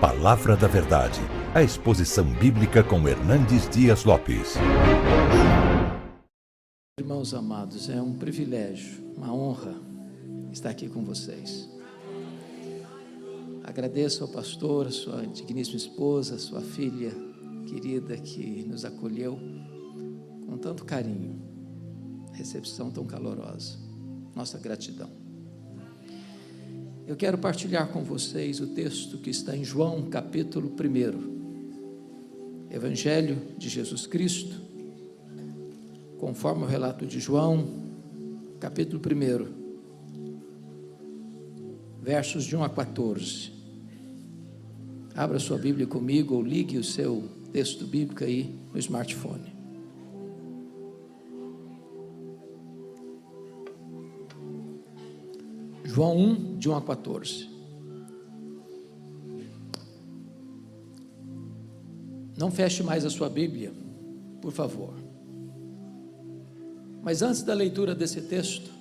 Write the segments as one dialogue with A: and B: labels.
A: Palavra da Verdade, a exposição bíblica com Hernandes Dias Lopes.
B: Irmãos amados, é um privilégio, uma honra estar aqui com vocês. Agradeço ao pastor, a sua digníssima esposa, a sua filha querida que nos acolheu com tanto carinho, recepção tão calorosa. Nossa gratidão. Eu quero partilhar com vocês o texto que está em João, capítulo 1. Evangelho de Jesus Cristo, conforme o relato de João, capítulo 1, versos de 1 a 14. Abra sua Bíblia comigo ou ligue o seu texto bíblico aí no smartphone. João 1, de 1 a 14. Não feche mais a sua Bíblia, por favor. Mas antes da leitura desse texto,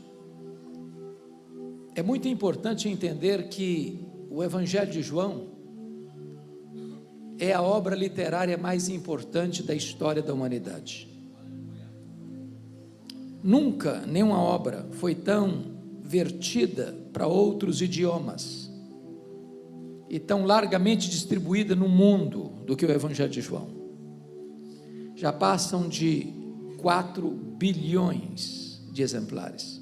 B: é muito importante entender que o Evangelho de João é a obra literária mais importante da história da humanidade. Nunca nenhuma obra foi tão vertida para outros idiomas e tão largamente distribuída no mundo do que o Evangelho de João. Já passam de 4 bilhões de exemplares.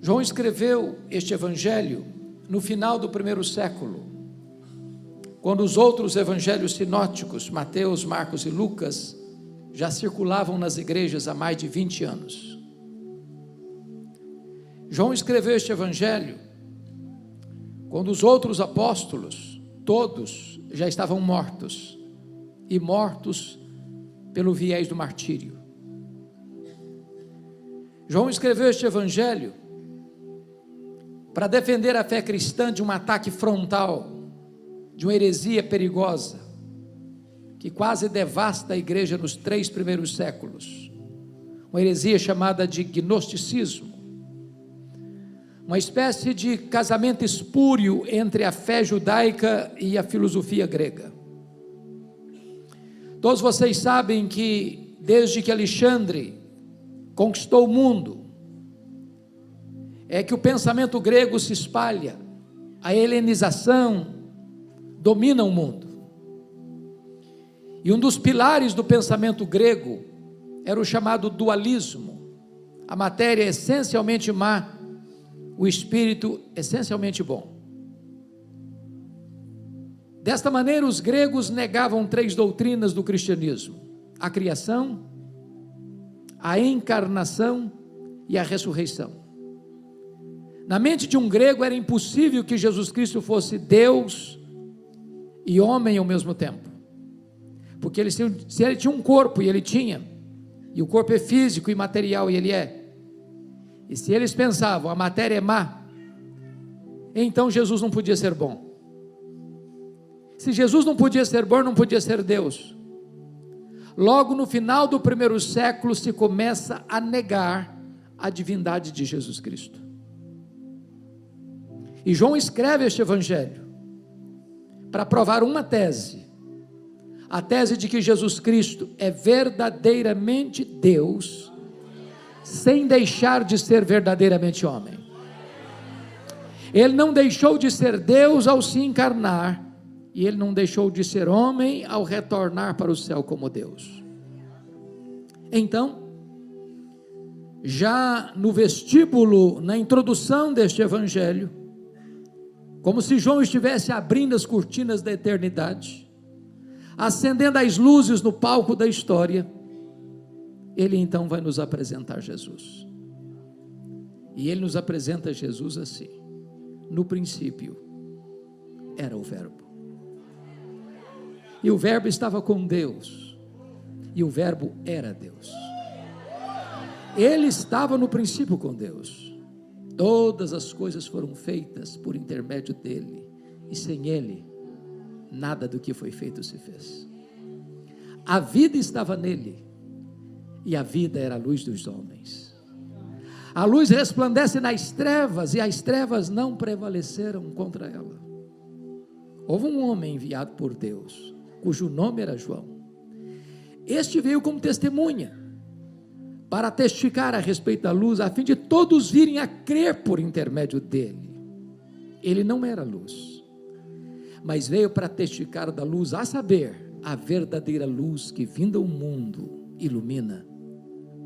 B: João escreveu este Evangelho no final do primeiro século, quando os outros evangelhos sinóticos, Mateus, Marcos e Lucas, já circulavam nas igrejas há mais de 20 anos. João escreveu este evangelho quando os outros apóstolos, todos, já estavam mortos e mortos pelo viés do martírio. João escreveu este evangelho para defender a fé cristã de um ataque frontal, de uma heresia perigosa, que quase devasta a igreja nos três primeiros séculos. Uma heresia chamada de gnosticismo uma espécie de casamento espúrio entre a fé judaica e a filosofia grega. Todos vocês sabem que desde que Alexandre conquistou o mundo, é que o pensamento grego se espalha, a helenização domina o mundo. E um dos pilares do pensamento grego era o chamado dualismo. A matéria é essencialmente má o espírito essencialmente bom. Desta maneira, os gregos negavam três doutrinas do cristianismo: a criação, a encarnação e a ressurreição. Na mente de um grego era impossível que Jesus Cristo fosse Deus e homem ao mesmo tempo. Porque ele, se ele tinha um corpo, e ele tinha, e o corpo é físico e material, e ele é, e se eles pensavam a matéria é má, então Jesus não podia ser bom. Se Jesus não podia ser bom, não podia ser Deus. Logo no final do primeiro século se começa a negar a divindade de Jesus Cristo. E João escreve este evangelho para provar uma tese: a tese de que Jesus Cristo é verdadeiramente Deus sem deixar de ser verdadeiramente homem. Ele não deixou de ser Deus ao se encarnar, e ele não deixou de ser homem ao retornar para o céu como Deus. Então, já no vestíbulo, na introdução deste evangelho, como se João estivesse abrindo as cortinas da eternidade, acendendo as luzes no palco da história, ele então vai nos apresentar Jesus. E ele nos apresenta Jesus assim: no princípio era o Verbo. E o Verbo estava com Deus. E o Verbo era Deus. Ele estava no princípio com Deus. Todas as coisas foram feitas por intermédio dele. E sem ele, nada do que foi feito se fez. A vida estava nele e a vida era a luz dos homens. A luz resplandece nas trevas e as trevas não prevaleceram contra ela. houve um homem enviado por Deus, cujo nome era João. Este veio como testemunha, para testificar a respeito da luz, a fim de todos virem a crer por intermédio dele. Ele não era luz, mas veio para testificar da luz, a saber, a verdadeira luz que vinda ao mundo ilumina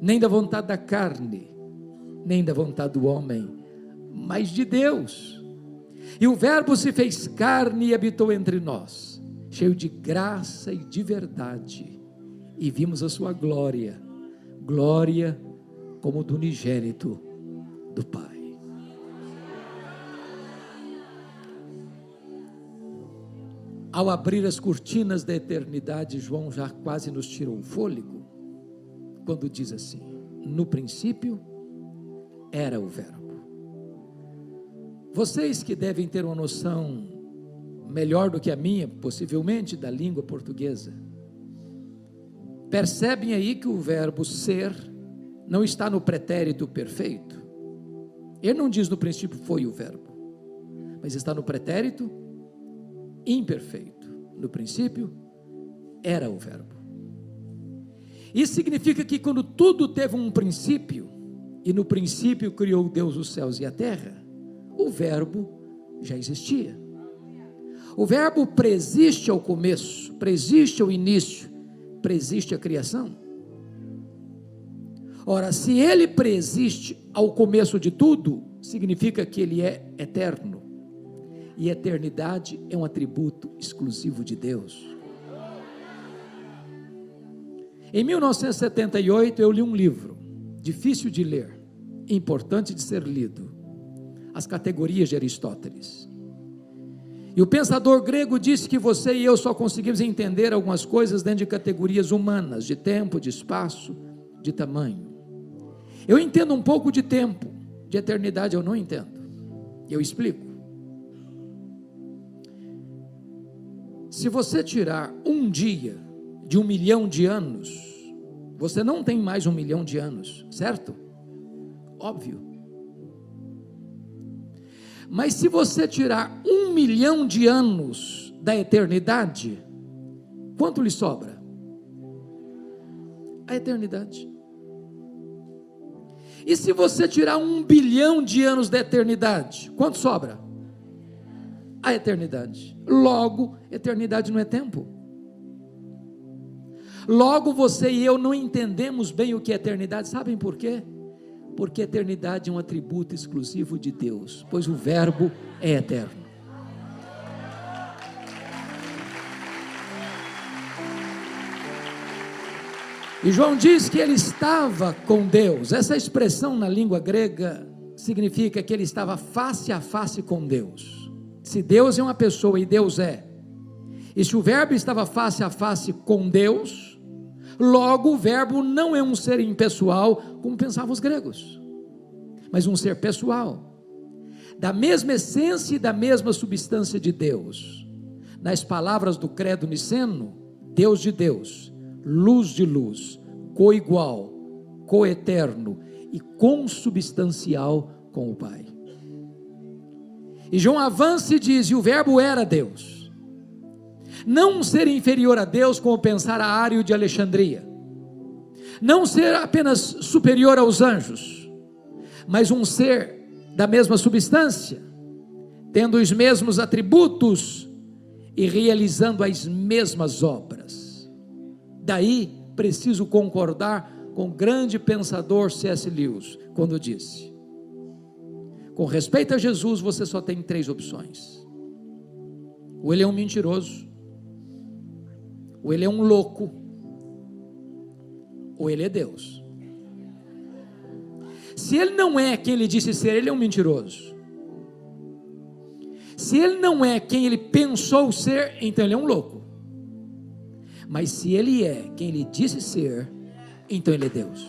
B: nem da vontade da carne, nem da vontade do homem, mas de Deus. E o Verbo se fez carne e habitou entre nós, cheio de graça e de verdade, e vimos a sua glória, glória como do unigênito do Pai. Ao abrir as cortinas da eternidade, João já quase nos tirou o fôlego quando diz assim: no princípio era o Verbo. Vocês que devem ter uma noção melhor do que a minha, possivelmente, da língua portuguesa, percebem aí que o verbo ser não está no pretérito perfeito. Ele não diz no princípio foi o verbo, mas está no pretérito imperfeito. No princípio era o verbo. Isso significa que quando tudo teve um princípio, e no princípio criou Deus os céus e a terra, o Verbo já existia. O Verbo preexiste ao começo, preexiste ao início, preexiste à criação. Ora, se ele preexiste ao começo de tudo, significa que ele é eterno. E eternidade é um atributo exclusivo de Deus. Em 1978 eu li um livro, difícil de ler, importante de ser lido, As Categorias de Aristóteles. E o pensador grego disse que você e eu só conseguimos entender algumas coisas dentro de categorias humanas, de tempo, de espaço, de tamanho. Eu entendo um pouco de tempo, de eternidade eu não entendo. Eu explico. Se você tirar um dia de um milhão de anos, você não tem mais um milhão de anos, certo? Óbvio. Mas se você tirar um milhão de anos da eternidade, quanto lhe sobra? A eternidade. E se você tirar um bilhão de anos da eternidade, quanto sobra? A eternidade. Logo, eternidade não é tempo. Logo você e eu não entendemos bem o que é eternidade, sabem por quê? Porque eternidade é um atributo exclusivo de Deus, pois o Verbo é eterno. E João diz que ele estava com Deus. Essa expressão na língua grega significa que ele estava face a face com Deus. Se Deus é uma pessoa e Deus é, e se o Verbo estava face a face com Deus, Logo, o Verbo não é um ser impessoal, como pensavam os gregos, mas um ser pessoal, da mesma essência e da mesma substância de Deus. Nas palavras do credo niceno, Deus de Deus, luz de luz, coigual, coeterno e consubstancial com o Pai. E João avança e diz: e o Verbo era Deus não ser inferior a Deus, como pensar a Ário de Alexandria. Não ser apenas superior aos anjos, mas um ser da mesma substância, tendo os mesmos atributos e realizando as mesmas obras. Daí preciso concordar com o grande pensador C.S. Lewis, quando disse: com respeito a Jesus, você só tem três opções. Ou ele é um mentiroso, ou ele é um louco, ou ele é Deus. Se ele não é quem ele disse ser, ele é um mentiroso. Se ele não é quem ele pensou ser, então ele é um louco. Mas se ele é quem ele disse ser, então ele é Deus.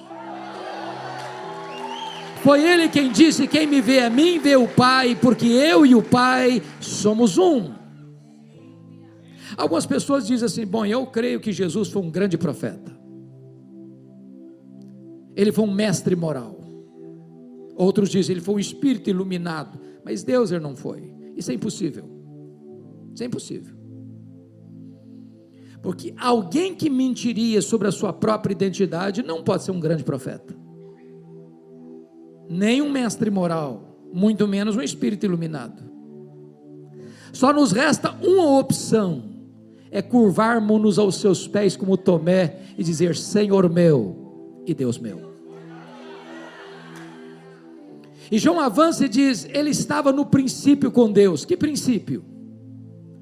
B: Foi ele quem disse: Quem me vê a mim, vê o Pai, porque eu e o Pai somos um. Algumas pessoas dizem assim: Bom, eu creio que Jesus foi um grande profeta, ele foi um mestre moral. Outros dizem: Ele foi um espírito iluminado, mas Deus ele não foi. Isso é impossível. Isso é impossível. Porque alguém que mentiria sobre a sua própria identidade não pode ser um grande profeta nem um mestre moral, muito menos um espírito iluminado. Só nos resta uma opção: é curvarmos-nos aos seus pés como Tomé e dizer: Senhor meu e Deus meu. E João avança e diz: Ele estava no princípio com Deus. Que princípio?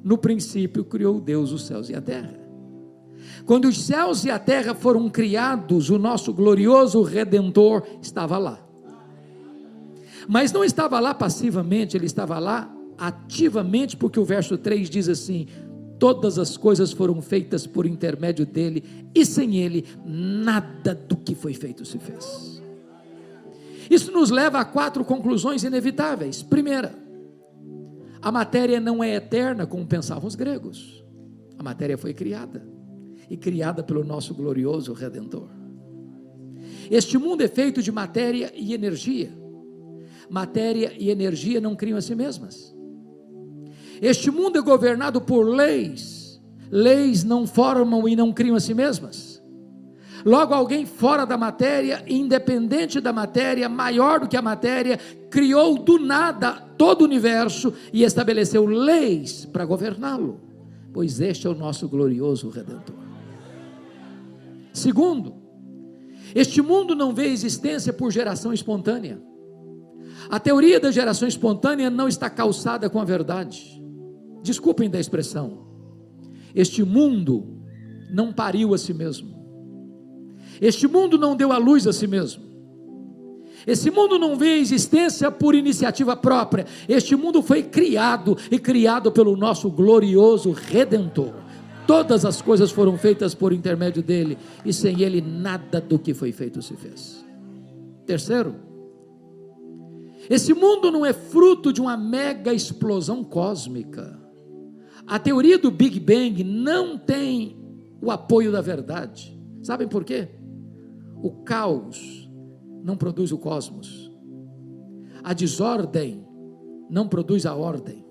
B: No princípio criou Deus os céus e a terra. Quando os céus e a terra foram criados, o nosso glorioso redentor estava lá. Mas não estava lá passivamente, ele estava lá ativamente, porque o verso 3 diz assim: Todas as coisas foram feitas por intermédio dele, e sem ele, nada do que foi feito se fez. Isso nos leva a quatro conclusões inevitáveis. Primeira, a matéria não é eterna como pensavam os gregos. A matéria foi criada e criada pelo nosso glorioso redentor. Este mundo é feito de matéria e energia matéria e energia não criam a si mesmas. Este mundo é governado por leis, leis não formam e não criam a si mesmas. Logo, alguém fora da matéria, independente da matéria, maior do que a matéria, criou do nada todo o universo e estabeleceu leis para governá-lo, pois este é o nosso glorioso Redentor. Segundo, este mundo não vê existência por geração espontânea. A teoria da geração espontânea não está calçada com a verdade. Desculpem da expressão. Este mundo não pariu a si mesmo. Este mundo não deu a luz a si mesmo. Esse mundo não vê existência por iniciativa própria. Este mundo foi criado e criado pelo nosso glorioso redentor. Todas as coisas foram feitas por intermédio dele, e sem ele nada do que foi feito se fez. Terceiro, esse mundo não é fruto de uma mega explosão cósmica. A teoria do Big Bang não tem o apoio da verdade. Sabem por quê? O caos não produz o cosmos. A desordem não produz a ordem.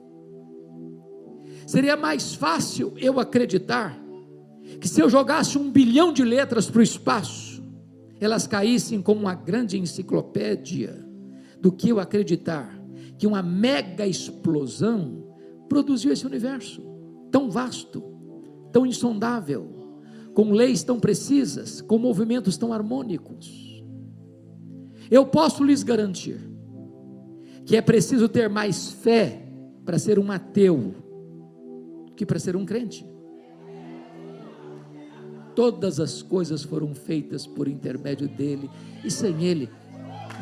B: Seria mais fácil eu acreditar que se eu jogasse um bilhão de letras para o espaço, elas caíssem como uma grande enciclopédia do que eu acreditar que uma mega explosão produziu esse universo tão vasto, tão insondável, com leis tão precisas, com movimentos tão harmônicos. Eu posso lhes garantir que é preciso ter mais fé para ser um ateu que para ser um crente. Todas as coisas foram feitas por intermédio dele, e sem ele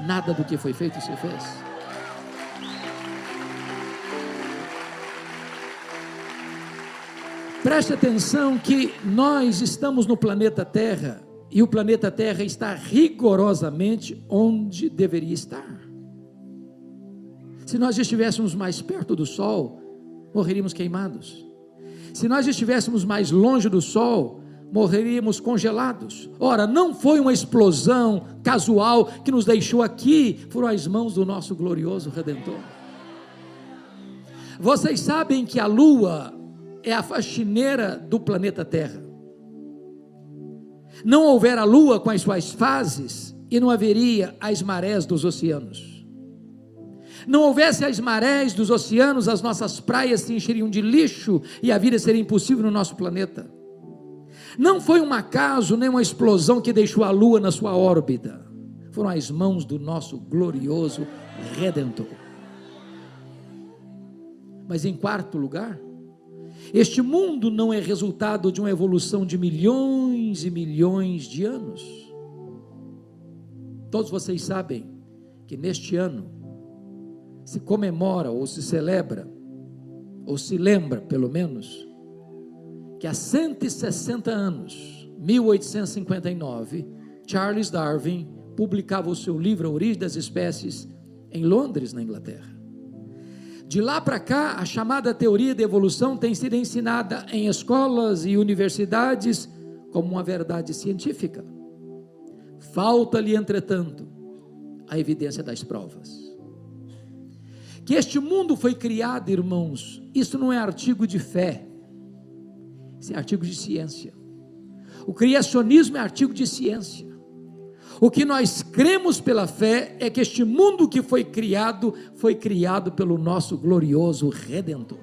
B: nada do que foi feito se fez. Preste atenção que nós estamos no planeta Terra e o planeta Terra está rigorosamente onde deveria estar. Se nós estivéssemos mais perto do Sol, morreríamos queimados. Se nós estivéssemos mais longe do Sol, morreríamos congelados. Ora, não foi uma explosão casual que nos deixou aqui, foram as mãos do nosso glorioso Redentor. Vocês sabem que a Lua é a faxineira do planeta Terra. Não houver a Lua com as suas fases, e não haveria as marés dos oceanos. Não houvesse as marés dos oceanos, as nossas praias se encheriam de lixo e a vida seria impossível no nosso planeta. Não foi um acaso nem uma explosão que deixou a lua na sua órbita. Foram as mãos do nosso glorioso redentor. Mas em quarto lugar, este mundo não é resultado de uma evolução de milhões e milhões de anos. Todos vocês sabem que neste ano se comemora ou se celebra ou se lembra, pelo menos, que há 160 anos, 1859, Charles Darwin publicava o seu livro A Origem das Espécies em Londres, na Inglaterra. De lá para cá, a chamada teoria da evolução tem sido ensinada em escolas e universidades como uma verdade científica. Falta-lhe, entretanto, a evidência das provas. Que este mundo foi criado, irmãos, isso não é artigo de fé, isso é artigo de ciência. O criacionismo é artigo de ciência. O que nós cremos pela fé é que este mundo que foi criado, foi criado pelo nosso glorioso Redentor.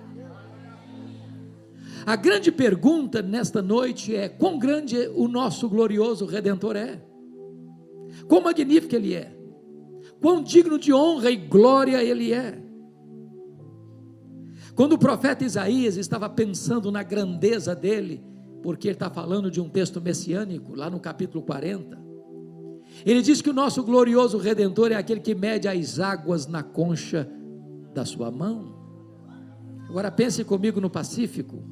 B: A grande pergunta nesta noite é: quão grande o nosso glorioso Redentor é? Quão magnífico ele é? Quão digno de honra e glória ele é? Quando o profeta Isaías estava pensando na grandeza dele, porque ele está falando de um texto messiânico, lá no capítulo 40, ele diz que o nosso glorioso redentor é aquele que mede as águas na concha da sua mão. Agora pense comigo no Pacífico,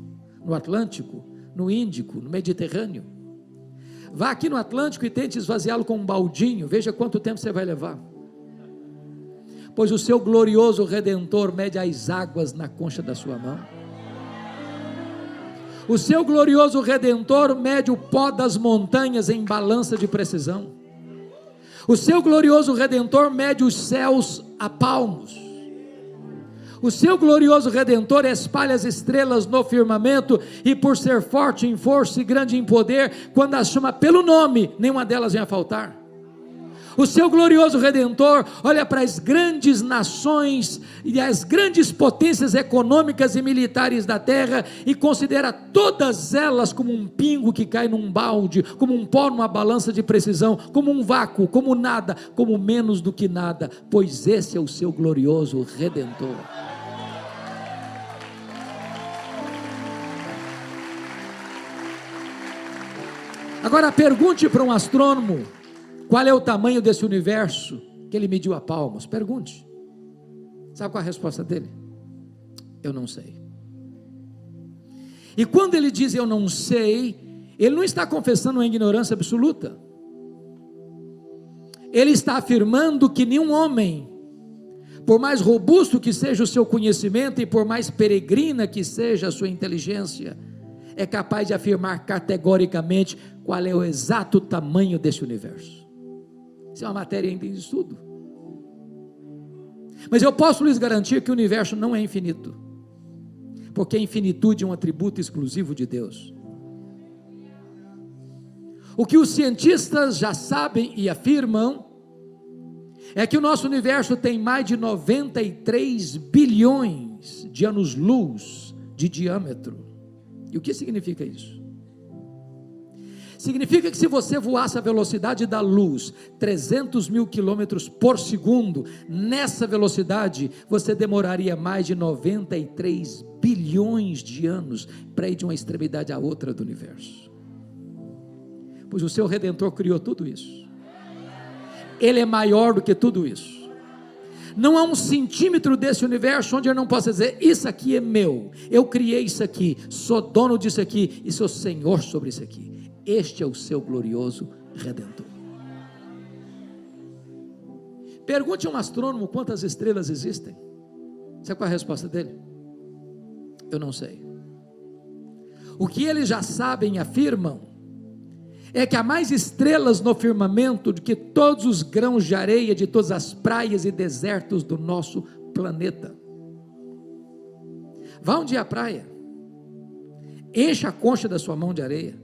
B: no Atlântico, no Índico, no Mediterrâneo. Vá aqui no Atlântico e tente esvaziá-lo com um baldinho, veja quanto tempo você vai levar. Pois o seu glorioso redentor mede as águas na concha da sua mão. O seu glorioso redentor mede o pó das montanhas em balança de precisão. O seu glorioso redentor mede os céus a palmos. O seu glorioso redentor espalha as estrelas no firmamento, e por ser forte em força e grande em poder, quando as chama pelo nome, nenhuma delas vem a faltar. O seu glorioso redentor olha para as grandes nações e as grandes potências econômicas e militares da terra e considera todas elas como um pingo que cai num balde, como um pó numa balança de precisão, como um vácuo, como nada, como menos do que nada, pois esse é o seu glorioso redentor. Agora pergunte para um astrônomo qual é o tamanho desse universo que ele mediu a palmos? Pergunte. Sabe qual é a resposta dele? Eu não sei. E quando ele diz eu não sei, ele não está confessando uma ignorância absoluta. Ele está afirmando que nenhum homem, por mais robusto que seja o seu conhecimento e por mais peregrina que seja a sua inteligência, é capaz de afirmar categoricamente qual é o exato tamanho desse universo. Isso é uma matéria ainda em estudo. Mas eu posso lhes garantir que o universo não é infinito, porque a infinitude é um atributo exclusivo de Deus. O que os cientistas já sabem e afirmam é que o nosso universo tem mais de 93 bilhões de anos-luz de diâmetro. E o que significa isso? Significa que se você voasse a velocidade da luz, 300 mil quilômetros por segundo, nessa velocidade, você demoraria mais de 93 bilhões de anos para ir de uma extremidade à outra do universo. Pois o seu redentor criou tudo isso. Ele é maior do que tudo isso. Não há um centímetro desse universo onde eu não possa dizer: Isso aqui é meu, eu criei isso aqui, sou dono disso aqui e sou senhor sobre isso aqui. Este é o seu glorioso redentor. Pergunte a um astrônomo quantas estrelas existem. Sabe qual é a resposta dele? Eu não sei. O que eles já sabem e afirmam é que há mais estrelas no firmamento do que todos os grãos de areia de todas as praias e desertos do nosso planeta. Vá um dia à praia, encha a concha da sua mão de areia,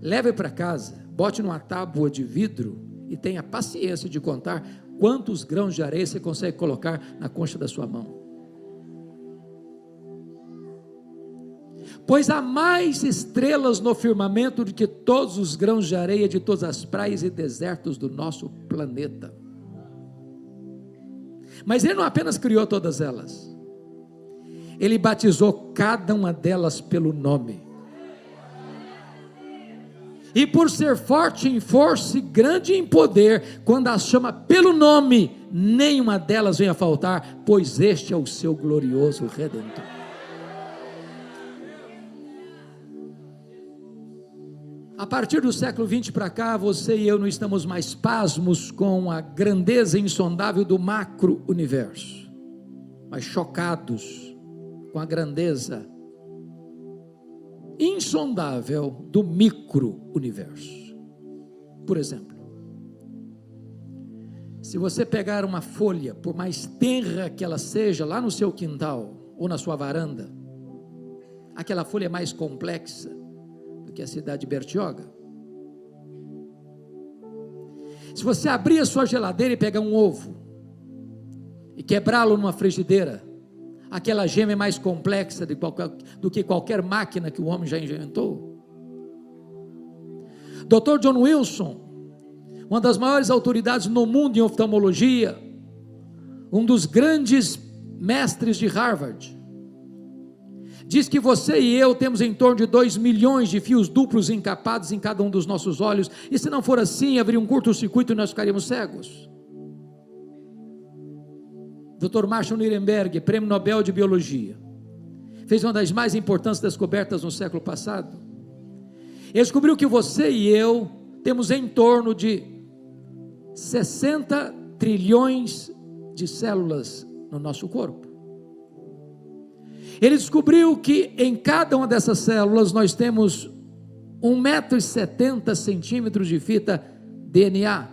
B: leve para casa, bote numa tábua de vidro e tenha paciência de contar quantos grãos de areia você consegue colocar na concha da sua mão. Pois há mais estrelas no firmamento do que todos os grãos de areia de todas as praias e desertos do nosso planeta. Mas ele não apenas criou todas elas, ele batizou cada uma delas pelo nome. E por ser forte em força e grande em poder, quando as chama pelo nome, nenhuma delas vem a faltar, pois este é o seu glorioso redentor. A partir do século 20 para cá, você e eu não estamos mais pasmos com a grandeza insondável do macro universo, mas chocados com a grandeza insondável do micro-universo. Por exemplo, se você pegar uma folha, por mais tenra que ela seja, lá no seu quintal ou na sua varanda, aquela folha é mais complexa do que a cidade de Bertioga. Se você abrir a sua geladeira e pegar um ovo e quebrá-lo numa frigideira, aquela gema é mais complexa qualquer, do que qualquer máquina que o homem já inventou. Dr. John Wilson, uma das maiores autoridades no mundo em oftalmologia, um dos grandes mestres de Harvard, diz que você e eu temos em torno de 2 milhões de fios duplos encapados em cada um dos nossos olhos, e se não for assim, haveria um curto-circuito e nós ficaríamos cegos. Dr. Marshall Nirenberg, prêmio Nobel de Biologia, fez uma das mais importantes descobertas no século passado. Ele descobriu que você e eu temos em torno de 60 trilhões de células no nosso corpo. Ele descobriu que em cada uma dessas células nós temos 1,70m centímetros de fita DNA,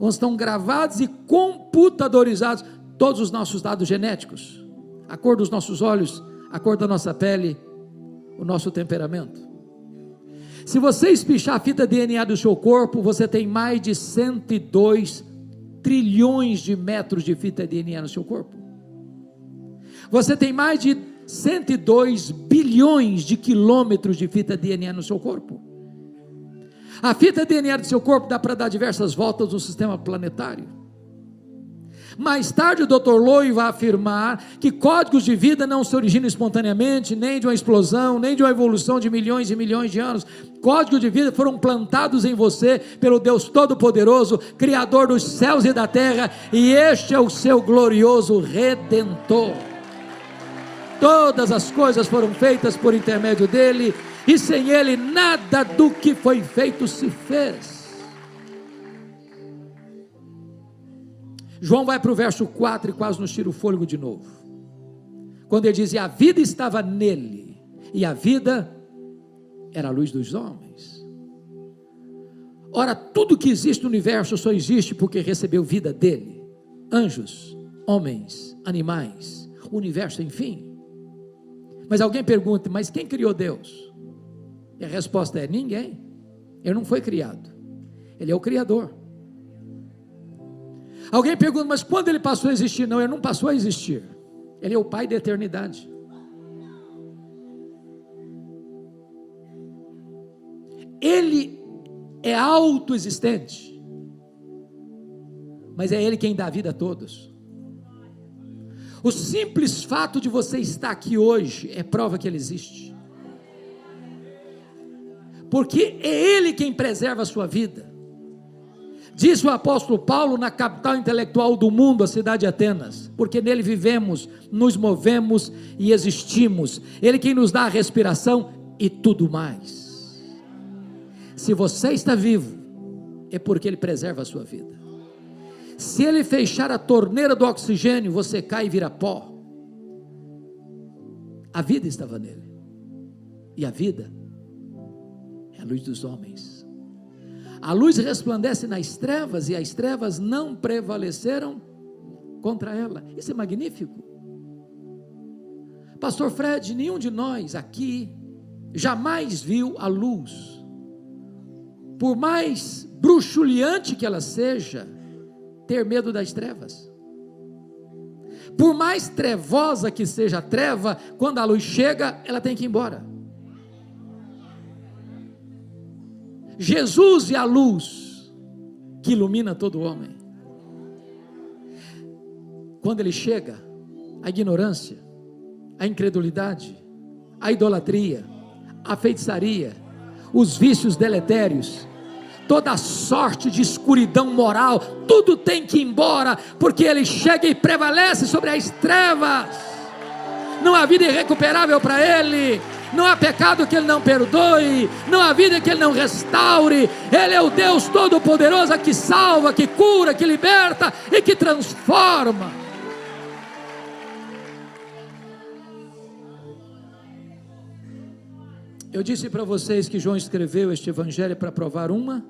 B: onde estão gravados e computadorizados todos os nossos dados genéticos, a cor dos nossos olhos, a cor da nossa pele, o nosso temperamento. Se você espichar a fita DNA do seu corpo, você tem mais de 102 trilhões de metros de fita DNA no seu corpo. Você tem mais de 102 bilhões de quilômetros de fita DNA no seu corpo. A fita DNA do seu corpo dá para dar diversas voltas no sistema planetário. Mais tarde, o Dr. Loy vai afirmar que códigos de vida não se originam espontaneamente, nem de uma explosão, nem de uma evolução de milhões e milhões de anos. Códigos de vida foram plantados em você pelo Deus Todo-Poderoso, Criador dos céus e da terra, e este é o seu glorioso Redentor. Todas as coisas foram feitas por intermédio dele, e sem ele nada do que foi feito se fez. João vai para o verso 4 e quase nos tira o fôlego de novo. Quando ele diz: e a vida estava nele, e a vida era a luz dos homens. Ora, tudo que existe no universo só existe porque recebeu vida dele. Anjos, homens, animais, o universo, enfim. Mas alguém pergunta: mas quem criou Deus? E a resposta é: ninguém. Ele não foi criado. Ele é o Criador. Alguém pergunta, mas quando ele passou a existir? Não, ele não passou a existir. Ele é o Pai da eternidade. Ele é autoexistente. Mas é Ele quem dá vida a todos. O simples fato de você estar aqui hoje é prova que Ele existe. Porque é Ele quem preserva a sua vida. Diz o apóstolo Paulo na capital intelectual do mundo, a cidade de Atenas, porque nele vivemos, nos movemos e existimos. Ele quem nos dá a respiração e tudo mais. Se você está vivo, é porque ele preserva a sua vida. Se ele fechar a torneira do oxigênio, você cai e vira pó. A vida estava nele. E a vida é a luz dos homens. A luz resplandece nas trevas e as trevas não prevaleceram contra ela. Isso é magnífico. Pastor Fred, nenhum de nós aqui jamais viu a luz. Por mais bruxuleante que ela seja, ter medo das trevas. Por mais trevosa que seja a treva, quando a luz chega, ela tem que ir embora. Jesus é a luz que ilumina todo homem. Quando ele chega, a ignorância, a incredulidade, a idolatria, a feitiçaria, os vícios deletérios, toda sorte de escuridão moral, tudo tem que ir embora, porque ele chega e prevalece sobre as trevas. Não há vida irrecuperável para ele não há pecado que Ele não perdoe, não há vida que Ele não restaure. Ele é o Deus Todo-Poderoso que salva, que cura, que liberta e que transforma. Eu disse para vocês que João escreveu este evangelho para provar uma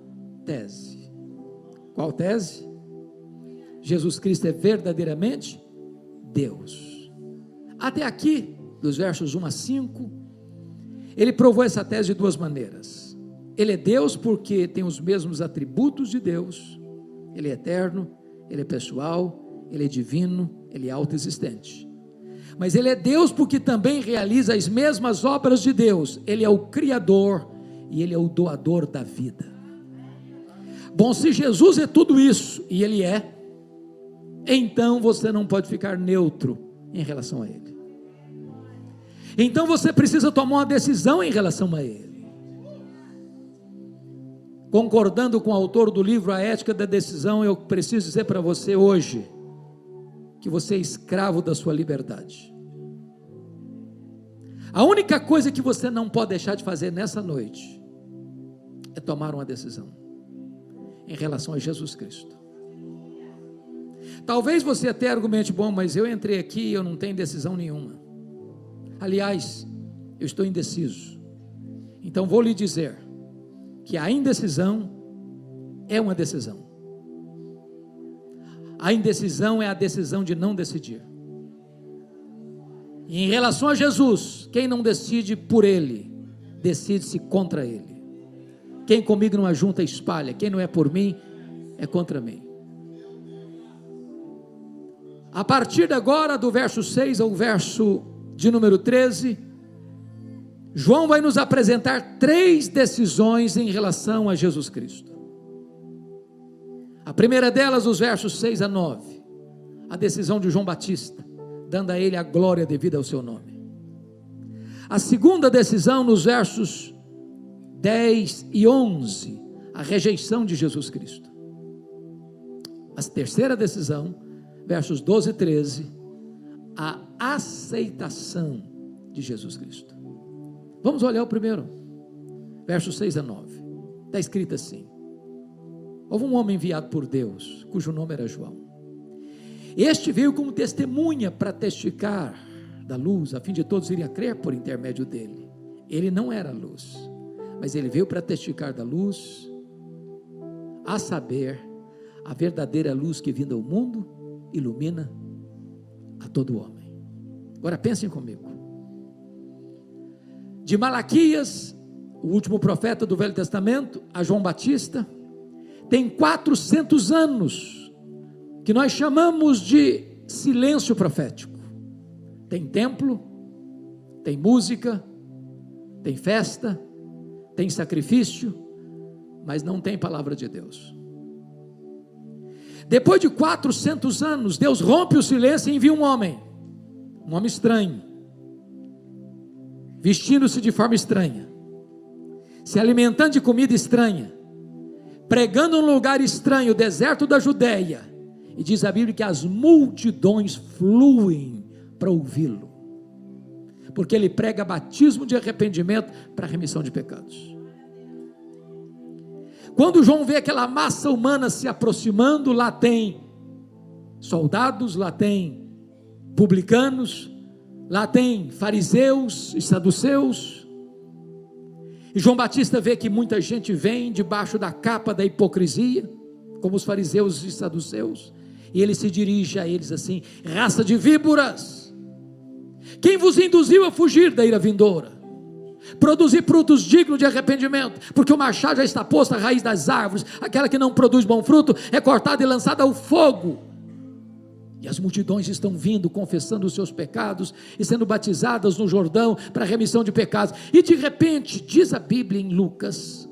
B: tese. Qual tese? Jesus Cristo é verdadeiramente Deus. Até aqui, dos versos 1 a 5, ele provou essa tese de duas maneiras. Ele é Deus porque tem os mesmos atributos de Deus, ele é eterno, ele é pessoal, ele é divino, ele é autoexistente. Mas ele é Deus porque também realiza as mesmas obras de Deus, ele é o Criador e ele é o doador da vida. Bom, se Jesus é tudo isso, e ele é, então você não pode ficar neutro em relação a ele. Então você precisa tomar uma decisão em relação a ele. Concordando com o autor do livro A Ética da Decisão, eu preciso dizer para você hoje que você é escravo da sua liberdade. A única coisa que você não pode deixar de fazer nessa noite é tomar uma decisão em relação a Jesus Cristo. Talvez você até argumente, bom, mas eu entrei aqui e eu não tenho decisão nenhuma. Aliás, eu estou indeciso. Então vou lhe dizer que a indecisão é uma decisão. A indecisão é a decisão de não decidir. E em relação a Jesus, quem não decide por ele, decide-se contra ele. Quem comigo não ajunta, espalha. Quem não é por mim, é contra mim. A partir de agora, do verso 6 ao verso de número 13, João vai nos apresentar três decisões em relação a Jesus Cristo. A primeira delas, os versos 6 a 9, a decisão de João Batista, dando a ele a glória devida ao seu nome. A segunda decisão, nos versos 10 e 11, a rejeição de Jesus Cristo. A terceira decisão, versos 12 e 13, a aceitação de Jesus Cristo. Vamos olhar o primeiro, versos 6 a 9. Está escrito assim: Houve um homem enviado por Deus, cujo nome era João. Este veio como testemunha para testificar da luz, a fim de todos irem a crer por intermédio dele. Ele não era luz, mas ele veio para testificar da luz, a saber, a verdadeira luz que vinda ao mundo ilumina todo homem. Agora pensem comigo. De Malaquias, o último profeta do Velho Testamento, a João Batista, tem 400 anos que nós chamamos de silêncio profético. Tem templo, tem música, tem festa, tem sacrifício, mas não tem palavra de Deus. Depois de 400 anos, Deus rompe o silêncio e envia um homem, um homem estranho, vestindo-se de forma estranha, se alimentando de comida estranha, pregando num lugar estranho, o deserto da Judéia, e diz a Bíblia que as multidões fluem para ouvi-lo, porque ele prega batismo de arrependimento para remissão de pecados. Quando João vê aquela massa humana se aproximando, lá tem soldados, lá tem publicanos, lá tem fariseus e saduceus. E João Batista vê que muita gente vem debaixo da capa da hipocrisia, como os fariseus e saduceus, e ele se dirige a eles assim: raça de víboras, quem vos induziu a fugir da ira vindoura? Produzir frutos dignos de arrependimento, porque o machado já está posto à raiz das árvores, aquela que não produz bom fruto é cortada e lançada ao fogo. E as multidões estão vindo, confessando os seus pecados e sendo batizadas no Jordão para remissão de pecados. E de repente, diz a Bíblia em Lucas,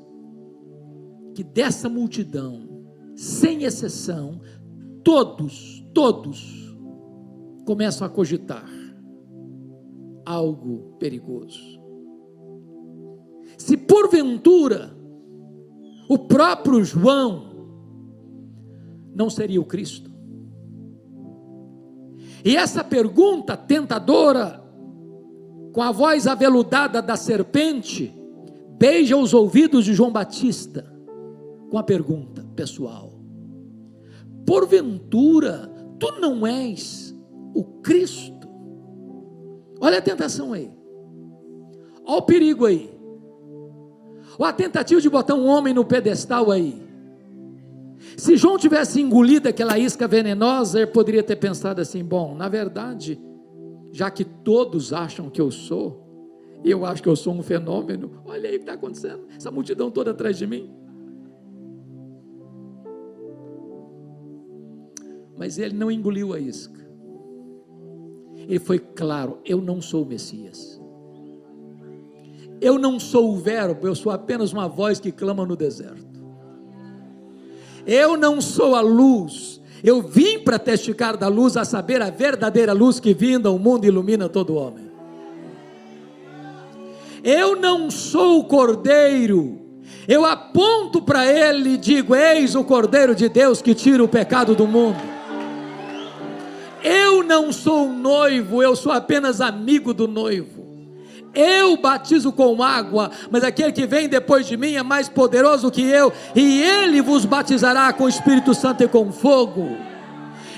B: que dessa multidão, sem exceção, todos, todos, começam a cogitar algo perigoso. Se porventura o próprio João não seria o Cristo. E essa pergunta tentadora com a voz aveludada da serpente, beija os ouvidos de João Batista com a pergunta pessoal: Porventura, tu não és o Cristo? Olha a tentação aí, olha o perigo aí, ou a tentativa de botar um homem no pedestal aí. Se João tivesse engolido aquela isca venenosa, ele poderia ter pensado assim: bom, na verdade, já que todos acham que eu sou, eu acho que eu sou um fenômeno, olha aí o que está acontecendo, essa multidão toda atrás de mim. Mas ele não engoliu a isca, ele foi claro: eu não sou o Messias. Eu não sou o Verbo, eu sou apenas uma voz que clama no deserto. Eu não sou a luz, eu vim para testificar da luz, a saber, a verdadeira luz que vinda ao mundo ilumina todo homem. Eu não sou o cordeiro, eu aponto para ele e digo: Eis o cordeiro de Deus que tira o pecado do mundo. Eu não sou o noivo, eu sou apenas amigo do noivo. Eu batizo com água, mas aquele que vem depois de mim é mais poderoso que eu, e ele vos batizará com o Espírito Santo e com fogo.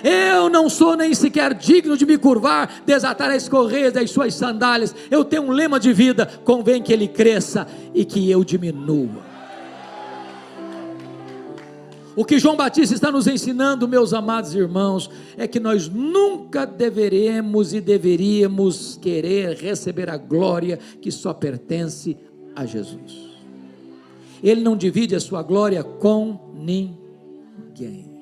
B: Eu não sou nem sequer digno de me curvar, desatar as correias das suas sandálias. Eu tenho um lema de vida: convém que ele cresça e que eu diminua. O que João Batista está nos ensinando, meus amados irmãos, é que nós nunca deveremos e deveríamos querer receber a glória que só pertence a Jesus. Ele não divide a sua glória com ninguém.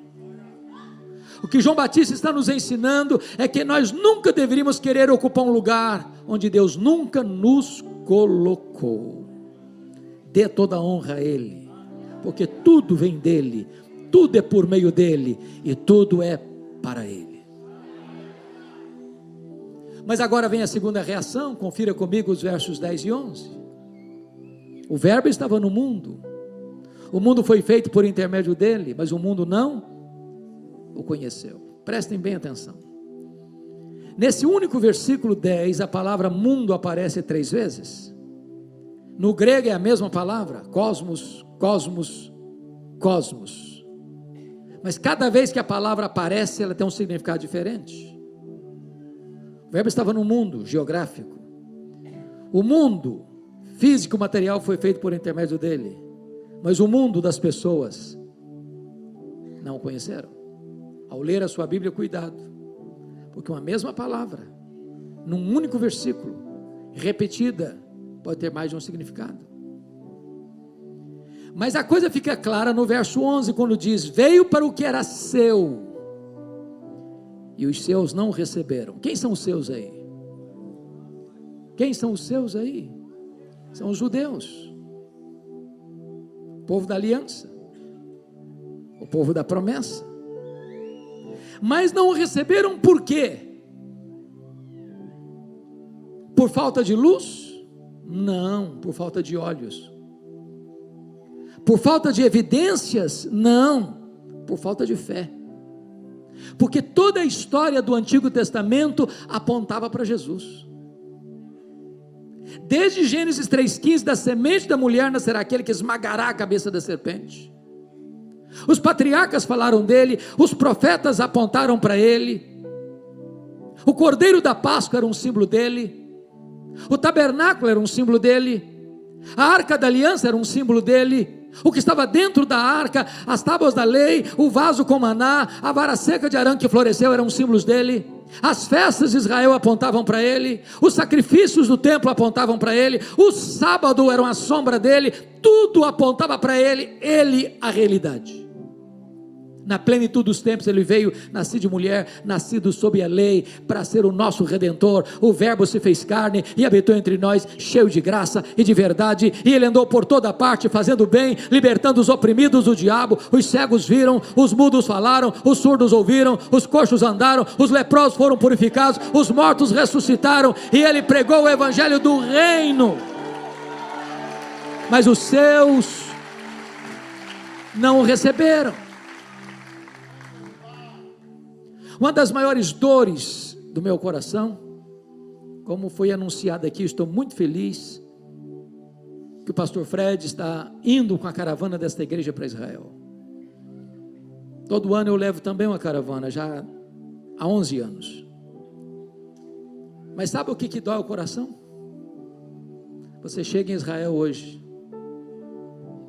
B: O que João Batista está nos ensinando é que nós nunca deveríamos querer ocupar um lugar onde Deus nunca nos colocou. Dê toda a honra a Ele, porque tudo vem dele, tudo é por meio dele e tudo é para ele. Mas agora vem a segunda reação, confira comigo os versos 10 e 11. O Verbo estava no mundo, o mundo foi feito por intermédio dele, mas o mundo não o conheceu. Prestem bem atenção. Nesse único versículo 10, a palavra mundo aparece três vezes. No grego é a mesma palavra, cosmos, cosmos, cosmos. Mas cada vez que a palavra aparece, ela tem um significado diferente. O verbo estava no mundo geográfico. O mundo físico, material foi feito por intermédio dele. Mas o mundo das pessoas não o conheceram. Ao ler a sua Bíblia, cuidado. Porque uma mesma palavra, num único versículo, repetida, pode ter mais de um significado. Mas a coisa fica clara no verso 11, quando diz: Veio para o que era seu, e os seus não receberam. Quem são os seus aí? Quem são os seus aí? São os judeus, o povo da aliança, o povo da promessa. Mas não receberam por quê? Por falta de luz? Não, por falta de olhos. Por falta de evidências? Não, por falta de fé. Porque toda a história do Antigo Testamento apontava para Jesus. Desde Gênesis 3,15, da semente da mulher nascerá aquele que esmagará a cabeça da serpente. Os patriarcas falaram dele, os profetas apontaram para ele. O cordeiro da Páscoa era um símbolo dele. O tabernáculo era um símbolo dele. A arca da aliança era um símbolo dele o que estava dentro da arca, as tábuas da lei, o vaso com maná, a vara seca de Arã que floresceu eram símbolos dele. As festas de Israel apontavam para ele, os sacrifícios do templo apontavam para ele, o sábado era uma sombra dele, tudo apontava para ele, ele a realidade. Na plenitude dos tempos ele veio, nascido de mulher, nascido sob a lei, para ser o nosso redentor. O Verbo se fez carne e habitou entre nós, cheio de graça e de verdade. E ele andou por toda parte, fazendo bem, libertando os oprimidos do diabo. Os cegos viram, os mudos falaram, os surdos ouviram, os coxos andaram, os leprosos foram purificados, os mortos ressuscitaram. E ele pregou o evangelho do reino. Mas os seus não o receberam. Uma das maiores dores do meu coração como foi anunciado aqui, estou muito feliz que o pastor Fred está indo com a caravana desta igreja para Israel. Todo ano eu levo também uma caravana, já há 11 anos. Mas sabe o que, que dói o coração? Você chega em Israel hoje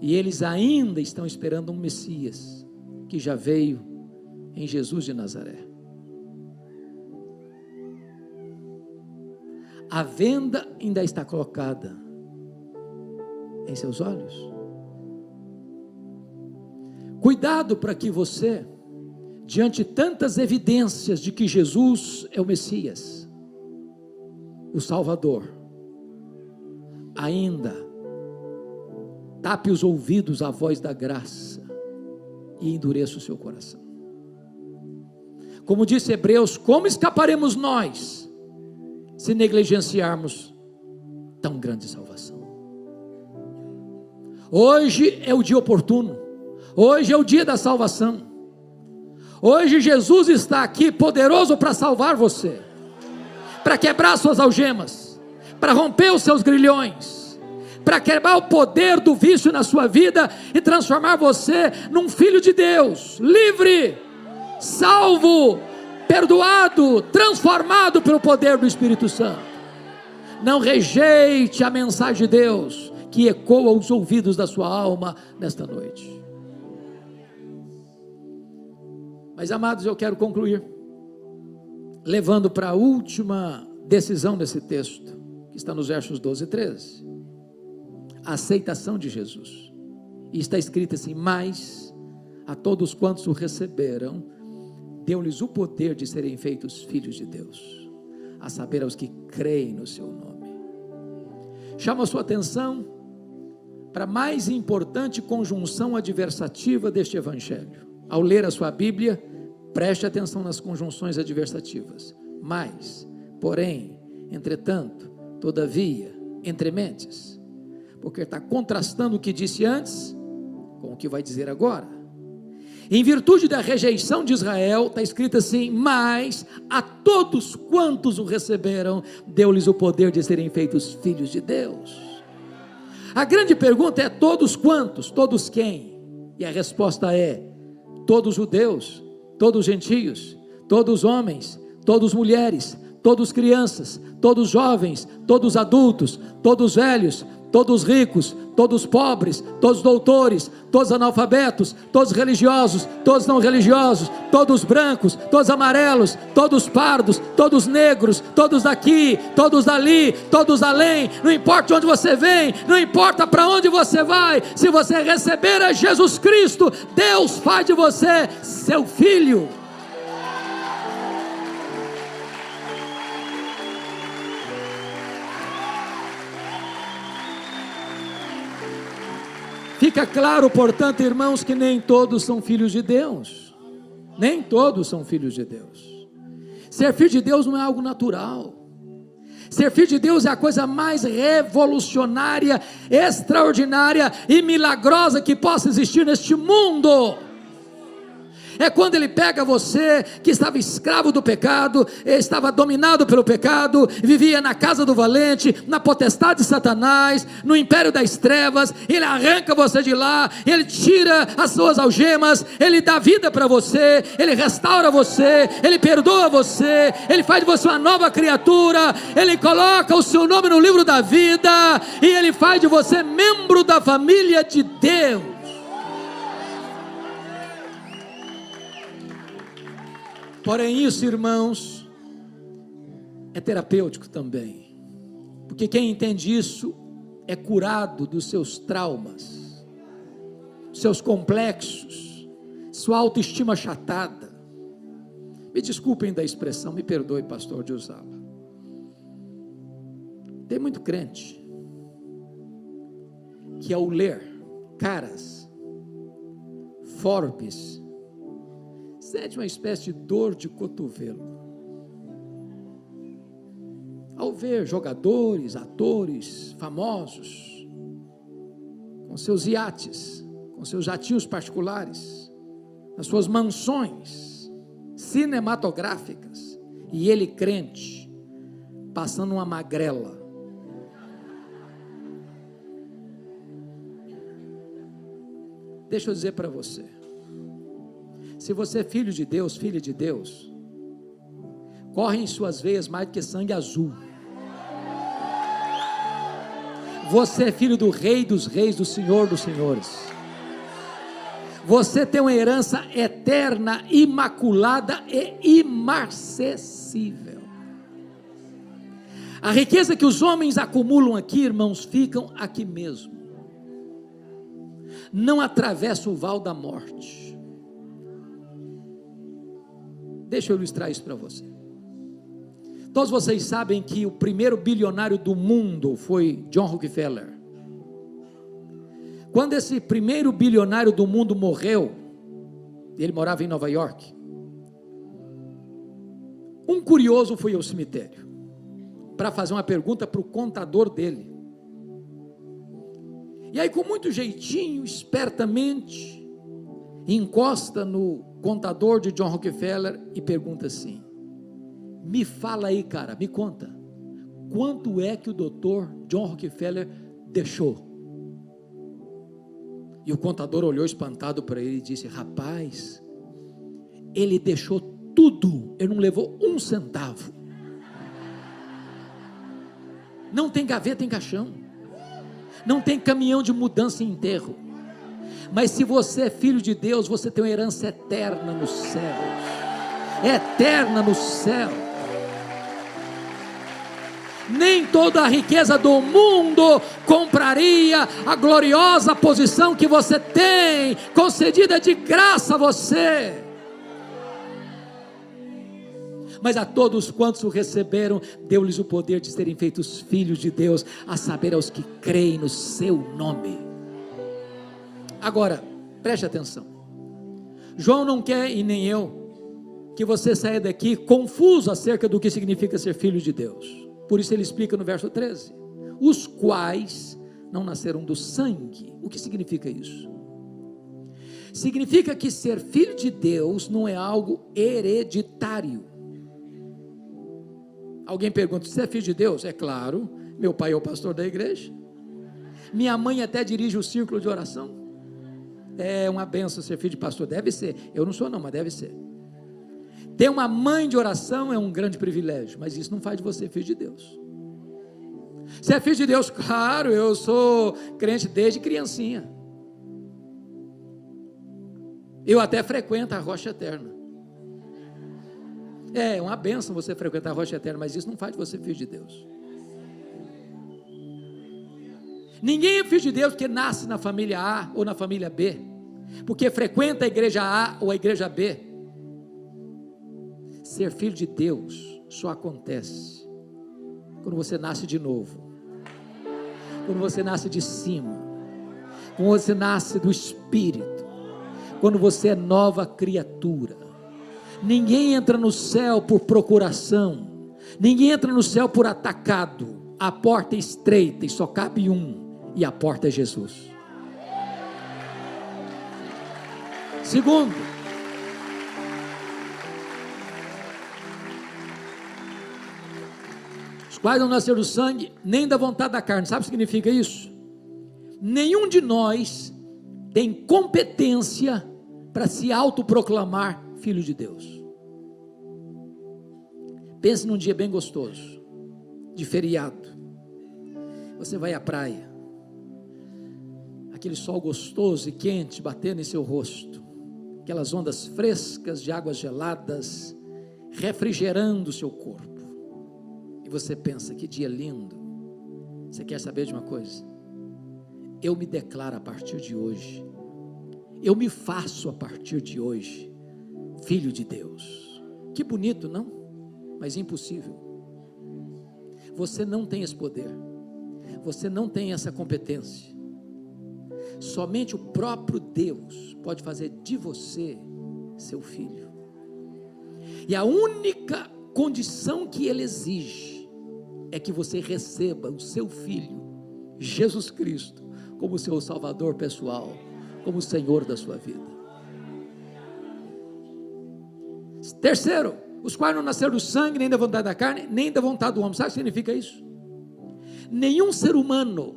B: e eles ainda estão esperando um Messias que já veio em Jesus de Nazaré. A venda ainda está colocada em seus olhos. Cuidado para que você, diante tantas evidências de que Jesus é o Messias, o Salvador, ainda tape os ouvidos à voz da graça e endureça o seu coração. Como disse Hebreus, como escaparemos nós se negligenciarmos tão grande salvação? Hoje é o dia oportuno, hoje é o dia da salvação. Hoje Jesus está aqui poderoso para salvar você, para quebrar suas algemas, para romper os seus grilhões, para quebrar o poder do vício na sua vida e transformar você num filho de Deus, livre, salvo, perdoado, transformado pelo poder do Espírito Santo. Não rejeite a mensagem de Deus que ecoa aos ouvidos da sua alma nesta noite. Mas amados, eu quero concluir levando para a última decisão desse texto, que está nos versos 12 e 13. A aceitação de Jesus. E está escrito assim: Mas a todos quantos o receberam, deu-lhes o poder de serem feitos filhos de Deus, a saber, aos que creem no seu nome. Chama a sua atenção para a mais importante conjunção adversativa deste evangelho. Ao ler a sua Bíblia, preste atenção nas conjunções adversativas. Mas, porém, entretanto, todavia, entre mentes, porque está contrastando o que disse antes com o que vai dizer agora. Em virtude da rejeição de Israel, está escrito assim: Mas a todos quantos o receberam, deu-lhes o poder de serem feitos filhos de Deus a grande pergunta é: todos quantos? Todos quem? E a resposta é: todos judeus, todos gentios, todos homens, todos mulheres, todos crianças, todos jovens, todos adultos, todos velhos, todos ricos, todos pobres, todos doutores, todos analfabetos, todos religiosos, todos não religiosos, todos brancos, todos amarelos, todos pardos, todos negros, todos daqui, todos dali, todos além, não importa de onde você vem, não importa para onde você vai, se você receber a Jesus Cristo, Deus faz de você seu filho. Fica claro, portanto, irmãos, que nem todos são filhos de Deus. Nem todos são filhos de Deus. Ser filho de Deus não é algo natural. Ser filho de Deus é a coisa mais revolucionária, extraordinária e milagrosa que possa existir neste mundo é quando ele pega você que estava escravo do pecado, estava dominado pelo pecado, vivia na casa do valente, na potestade de Satanás, no império das trevas, ele arranca você de lá, ele tira as suas algemas, ele dá vida para você, ele restaura você, ele perdoa você, ele faz de você uma nova criatura, ele coloca o seu nome no livro da vida e ele faz de você membro da família de Deus. Porém, isso, irmãos, é terapêutico também, porque quem entende isso é curado dos seus traumas, seus complexos, sua autoestima achatada. Me desculpem da expressão, me perdoe, pastor, de usá-la. Tem muito crente que ao ler Caras, Forbes, sente uma espécie de dor de cotovelo. Ao ver jogadores, atores famosos, com seus iates, com seus jatinhos particulares, nas suas mansões cinematográficas, e ele crente, passando uma magrela. Deixa eu dizer para você. Se você é filho de Deus, filha de Deus, corre em suas veias mais do que sangue azul. Você é filho do Rei dos Reis, do Senhor dos Senhores. Você tem uma herança eterna, imaculada e imarcessível. A riqueza que os homens acumulam aqui, irmãos, ficam aqui mesmo. Não atravessa o val da morte. Deixa eu ilustrar isso para você. Todos vocês sabem que o primeiro bilionário do mundo foi John Rockefeller. Quando esse primeiro bilionário do mundo morreu, ele morava em Nova York. Um curioso foi ao cemitério para fazer uma pergunta para o contador dele. E aí, com muito jeitinho, espertamente, encosta no contador de John Rockefeller e pergunta assim: Me fala aí, cara, me conta, quanto é que o doutor John Rockefeller deixou? E o contador olhou espantado para ele e disse: Rapaz, ele deixou tudo, ele não levou um centavo. Não tem gaveta em caixão, não tem caminhão de mudança em enterro. Mas se você é filho de Deus, você tem uma herança eterna no céu eterna no céu nem toda a riqueza do mundo compraria a gloriosa posição que você tem, concedida de graça a você. Mas a todos quantos o receberam, deu-lhes o poder de serem feitos filhos de Deus, a saber, aos que creem no seu nome. Agora, preste atenção. João não quer, e nem eu, que você saia daqui confuso acerca do que significa ser filho de Deus. Por isso ele explica no verso 13: os quais não nasceram do sangue. O que significa isso? Significa que ser filho de Deus não é algo hereditário. Alguém pergunta: você é filho de Deus? É claro, meu pai é o pastor da igreja. Minha mãe até dirige o círculo de oração. É uma benção ser filho de pastor, deve ser. Eu não sou, não, mas deve ser. Ter uma mãe de oração é um grande privilégio, mas isso não faz de você filho de Deus. Você é filho de Deus? Claro, eu sou crente desde criancinha. Eu até frequento a rocha eterna. É, uma benção você frequentar a rocha eterna, mas isso não faz de você filho de Deus. Ninguém é filho de Deus porque nasce na família A ou na família B, porque frequenta a igreja A ou a igreja B. Ser filho de Deus só acontece quando você nasce de novo, quando você nasce de cima, quando você nasce do Espírito, quando você é nova criatura. Ninguém entra no céu por procuração, ninguém entra no céu por atacado. A porta é estreita e só cabe um, e a porta é Jesus. Segundo, quais não nasceram do sangue, nem da vontade da carne. Sabe o que significa isso? Nenhum de nós tem competência para se autoproclamar filho de Deus. Pense num dia bem gostoso, de feriado. Você vai à praia, aquele sol gostoso e quente batendo em seu rosto, aquelas ondas frescas de águas geladas refrigerando o seu corpo e você pensa, que dia lindo. Você quer saber de uma coisa? Eu me declaro a partir de hoje, eu me faço a partir de hoje, filho de Deus. Que bonito, não? Mas impossível. Você não tem esse poder, você não tem essa competência. Somente o próprio Deus pode fazer de você seu filho. E a única condição que ele exige é que você receba o seu filho, Jesus Cristo, como seu Salvador pessoal, como Senhor da sua vida. Terceiro, os quais não nasceram do sangue, nem da vontade da carne, nem da vontade do homem. Sabe o que significa isso? Nenhum ser humano,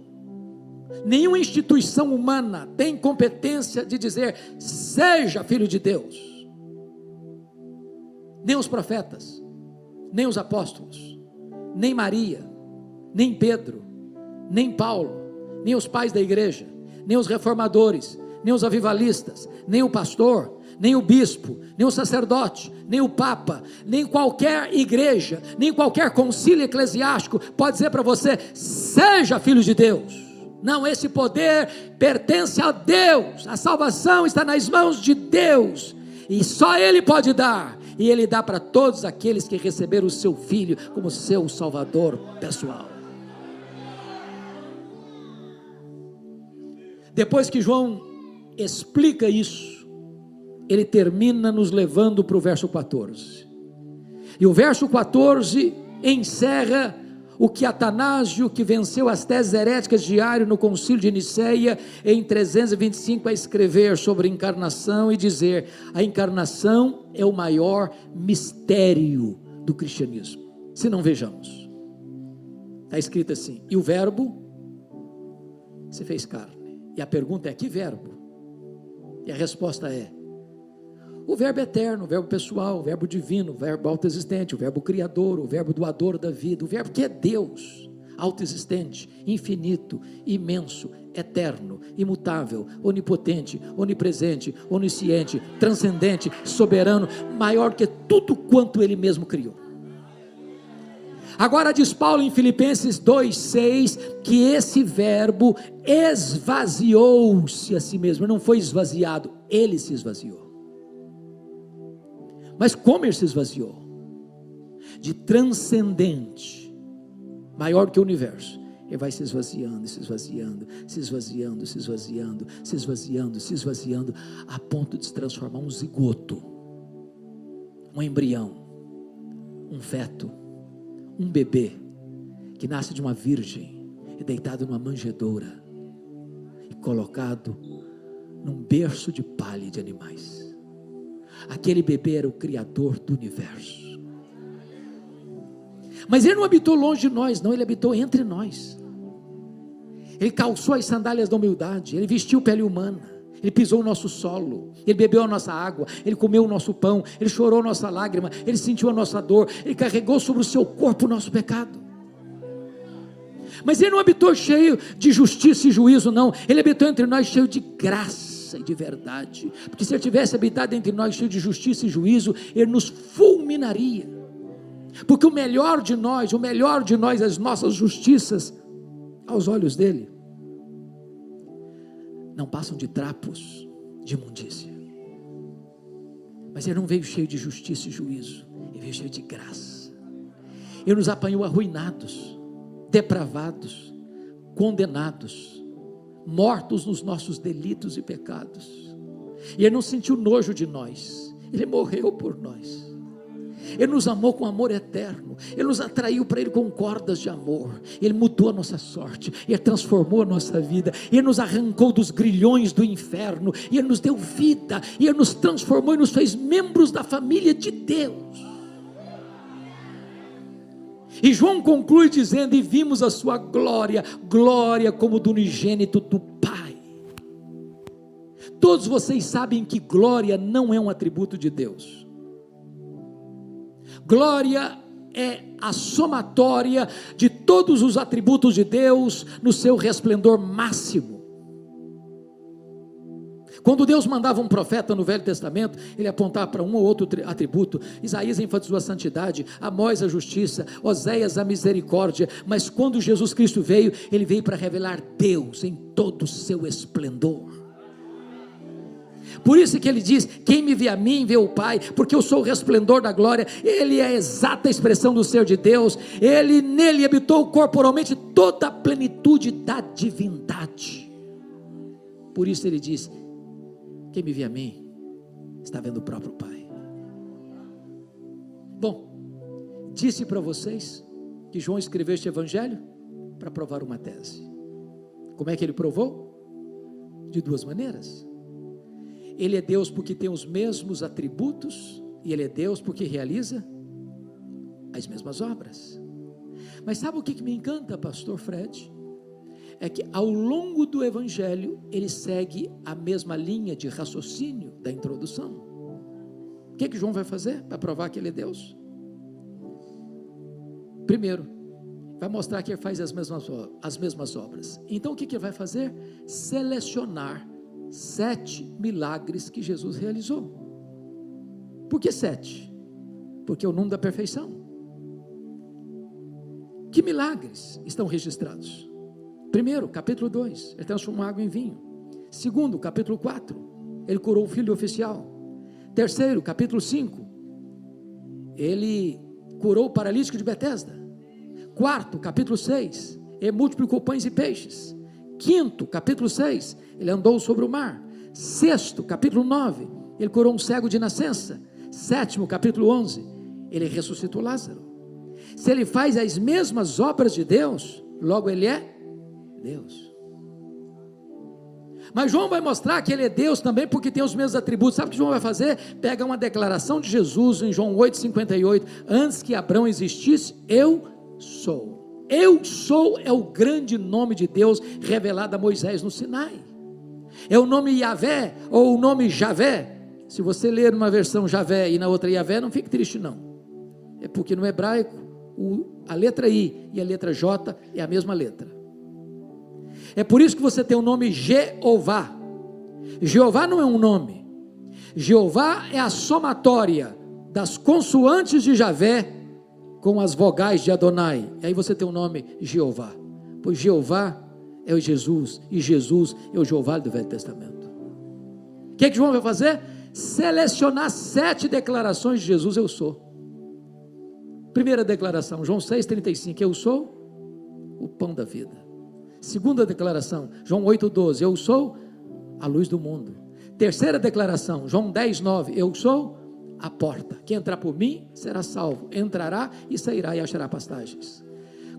B: nenhuma instituição humana tem competência de dizer, seja filho de Deus. Nem os profetas, nem os apóstolos, nem Maria, nem Pedro, nem Paulo, nem os pais da igreja, nem os reformadores, nem os avivalistas, nem o pastor, nem o bispo, nem o sacerdote, nem o papa, nem qualquer igreja, nem qualquer concílio eclesiástico pode dizer para você: seja filho de Deus. Não, esse poder pertence a Deus, a salvação está nas mãos de Deus, e só Ele pode dar, e Ele dá para todos aqueles que receberam o seu Filho como seu Salvador pessoal. Depois que João explica isso, ele termina nos levando para o verso 14. E o verso 14 encerra o que Atanásio, que venceu as teses heréticas diário no concílio de Niceia, em 325, a escrever sobre a encarnação e dizer: a encarnação é o maior mistério do cristianismo. Se não vejamos, está escrito assim: e o Verbo se fez carne. E a pergunta é: que verbo? E a resposta é: o verbo eterno, o verbo pessoal, o verbo divino, o verbo autoexistente, o verbo criador, o verbo doador da vida, o verbo que é Deus, autoexistente, infinito, imenso, eterno, imutável, onipotente, onipresente, onisciente, transcendente, soberano, maior que tudo quanto ele mesmo criou. Agora diz Paulo em Filipenses 2,6 que esse verbo esvaziou-se a si mesmo, não foi esvaziado, ele se esvaziou. Mas como ele se esvaziou? De transcendente, maior que o universo. Ele vai se esvaziando, se esvaziando, se esvaziando, se esvaziando, se esvaziando, se esvaziando, a ponto de se transformar um zigoto, um embrião, um feto um bebê que nasce de uma virgem e deitado numa manjedoura e colocado num berço de palha de animais. Aquele bebê era o criador do universo. Mas ele não habitou longe de nós, não, ele habitou entre nós. Ele calçou as sandálias da humildade, ele vestiu pele humana. Ele pisou o nosso solo, Ele bebeu a nossa água, Ele comeu o nosso pão, Ele chorou a nossa lágrima, Ele sentiu a nossa dor, Ele carregou sobre o seu corpo o nosso pecado. Mas Ele não habitou cheio de justiça e juízo, não. Ele habitou entre nós cheio de graça e de verdade. Porque se Ele tivesse habitado entre nós cheio de justiça e juízo, Ele nos fulminaria. Porque o melhor de nós, o melhor de nós, as nossas justiças, aos olhos dele, não passam de trapos de imundícia. Mas ele não veio cheio de justiça e juízo, ele veio cheio de graça. Ele nos apanhou arruinados, depravados, condenados, mortos nos nossos delitos e pecados. E ele não sentiu nojo de nós, ele morreu por nós. Ele nos amou com amor eterno. Ele nos atraiu para Ele com cordas de amor. Ele mudou a nossa sorte. Ele transformou a nossa vida. Ele nos arrancou dos grilhões do inferno. Ele nos deu vida. Ele nos transformou e nos fez membros da família de Deus. E João conclui dizendo: E vimos a sua glória, glória como do unigênito do Pai. Todos vocês sabem que glória não é um atributo de Deus. Glória é a somatória de todos os atributos de Deus no seu resplendor máximo. Quando Deus mandava um profeta no Velho Testamento, ele apontava para um ou outro atributo. Isaías enfatizou a santidade, Amós a justiça, Oséias a misericórdia. Mas quando Jesus Cristo veio, ele veio para revelar Deus em todo o seu esplendor. Por isso que ele diz: Quem me vê a mim, vê o Pai, porque eu sou o resplendor da glória. Ele é a exata expressão do ser de Deus. Ele nele habitou corporalmente toda a plenitude da divindade. Por isso ele diz: Quem me vê a mim, está vendo o próprio Pai. Bom, disse para vocês que João escreveu este evangelho para provar uma tese. Como é que ele provou? De duas maneiras. Ele é Deus porque tem os mesmos atributos, e Ele é Deus porque realiza as mesmas obras. Mas sabe o que, me encanta, pastor Fred? É que ao longo do Evangelho ele segue a mesma linha de raciocínio da introdução. O que, que João vai fazer para provar que ele é Deus? Primeiro, vai mostrar que ele faz as mesmas, as mesmas obras. Então o que, que ele vai fazer? Selecionar sete milagres que Jesus realizou. Por que sete? Porque é o número da perfeição. Que milagres estão registrados? Primeiro, capítulo 2, ele transformou água em vinho. Segundo, capítulo 4, ele curou o filho oficial. Terceiro, capítulo 5, ele curou o paralítico de Betesda. Quarto, capítulo 6, ele multiplicou pães e peixes. Quinto, capítulo 6, ele andou sobre o mar. Sexto, capítulo 9, ele curou um cego de nascença. Sétimo, capítulo 11, ele ressuscitou Lázaro. Se ele faz as mesmas obras de Deus, logo ele é Deus. Mas João vai mostrar que ele é Deus também porque tem os mesmos atributos. Sabe o que João vai fazer? Pega uma declaração de Jesus em João 8,58. Antes que Abraão existisse, eu sou. Eu sou é o grande nome de Deus revelado a Moisés no Sinai. É o nome Yahvé ou o nome Javé. Se você ler uma versão Javé e na outra Yahvé, não fique triste não. É porque no hebraico a letra I e a letra J é a mesma letra. É por isso que você tem o nome Jeová. Jeová não é um nome. Jeová é a somatória das consoantes de Javé com as vogais de Adonai. E aí você tem o nome Jeová. Pois Jeová é o Jesus e Jesus é o Jeová do Velho Testamento. O que, é que João vai fazer? Selecionar sete declarações de Jesus, eu sou. Primeira declaração, João 6,35, eu sou o pão da vida. Segunda declaração, João 8,12, eu sou a luz do mundo. Terceira declaração, João 10,9, eu sou a porta. Quem entrar por mim será salvo. Entrará e sairá e achará pastagens.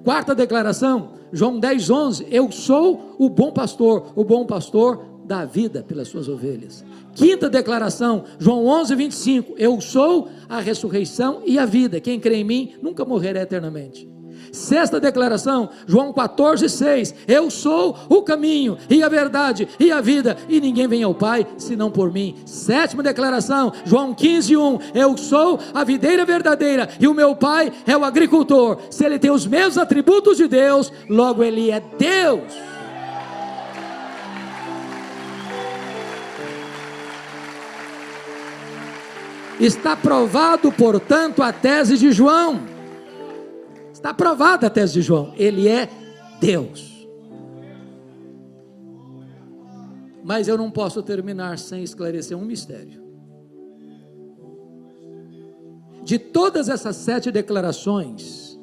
B: Quarta declaração, João 10, 11: Eu sou o bom pastor, o bom pastor dá vida pelas suas ovelhas. Quinta declaração, João 11, 25: Eu sou a ressurreição e a vida. Quem crê em mim nunca morrerá eternamente. Sexta declaração, João 14, 6. Eu sou o caminho e a verdade e a vida, e ninguém vem ao Pai senão por mim. Sétima declaração, João 15, 1. Eu sou a videira verdadeira e o meu Pai é o agricultor. Se ele tem os mesmos atributos de Deus, logo ele é Deus. Está provado, portanto, a tese de João Está aprovada a tese de João. Ele é Deus. Mas eu não posso terminar sem esclarecer um mistério. De todas essas sete declarações,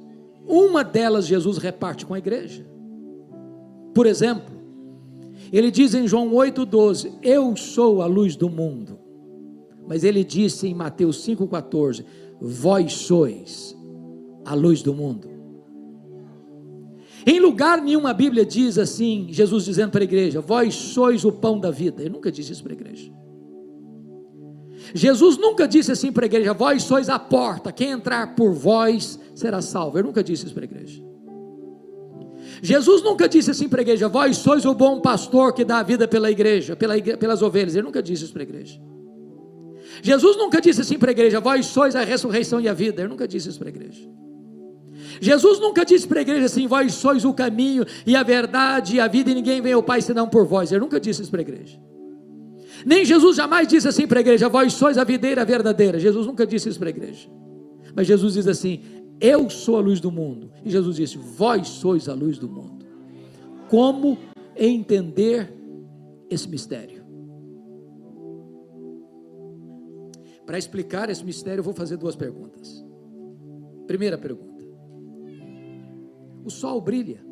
B: uma delas Jesus reparte com a igreja. Por exemplo, ele diz em João 8,12: Eu sou a luz do mundo. Mas ele disse em Mateus 5,14: Vós sois a luz do mundo. Em lugar nenhum a Bíblia diz assim, Jesus dizendo para a igreja: Vós sois o pão da vida. Ele nunca disse isso para a igreja. Jesus nunca disse assim para a igreja: Vós sois a porta, quem entrar por vós será salvo. Ele nunca disse isso para a igreja. Jesus nunca disse assim para a igreja: Vós sois o bom pastor que dá a vida pela igreja, pela igreja, pelas ovelhas. Ele nunca disse isso para a igreja. Jesus nunca disse assim para a igreja: Vós sois a ressurreição e a vida. Ele nunca disse isso para a igreja. Jesus nunca disse para a igreja assim: vós sois o caminho e a verdade e a vida, e ninguém vem ao Pai senão por vós. Ele nunca disse isso para a igreja. Nem Jesus jamais disse assim para a igreja: vós sois a videira verdadeira. Jesus nunca disse isso para a igreja. Mas Jesus diz assim: eu sou a luz do mundo. E Jesus disse: vós sois a luz do mundo. Como entender esse mistério? Para explicar esse mistério, eu vou fazer duas perguntas. Primeira pergunta o sol brilha?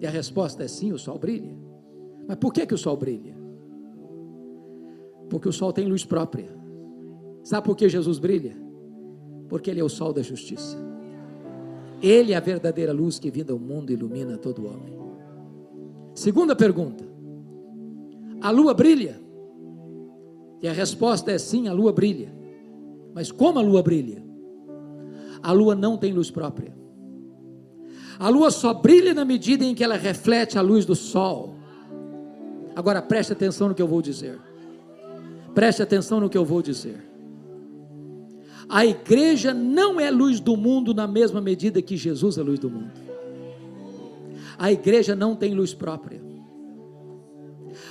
B: E a resposta é sim, o sol brilha. Mas por que, que o sol brilha? Porque o sol tem luz própria. Sabe por que Jesus brilha? Porque Ele é o sol da justiça. Ele é a verdadeira luz que vinda ao mundo ilumina todo homem. Segunda pergunta: a lua brilha? E a resposta é sim, a lua brilha. Mas como a lua brilha? A lua não tem luz própria. A lua só brilha na medida em que ela reflete a luz do sol. Agora preste atenção no que eu vou dizer. Preste atenção no que eu vou dizer. A igreja não é luz do mundo na mesma medida que Jesus é luz do mundo. A igreja não tem luz própria.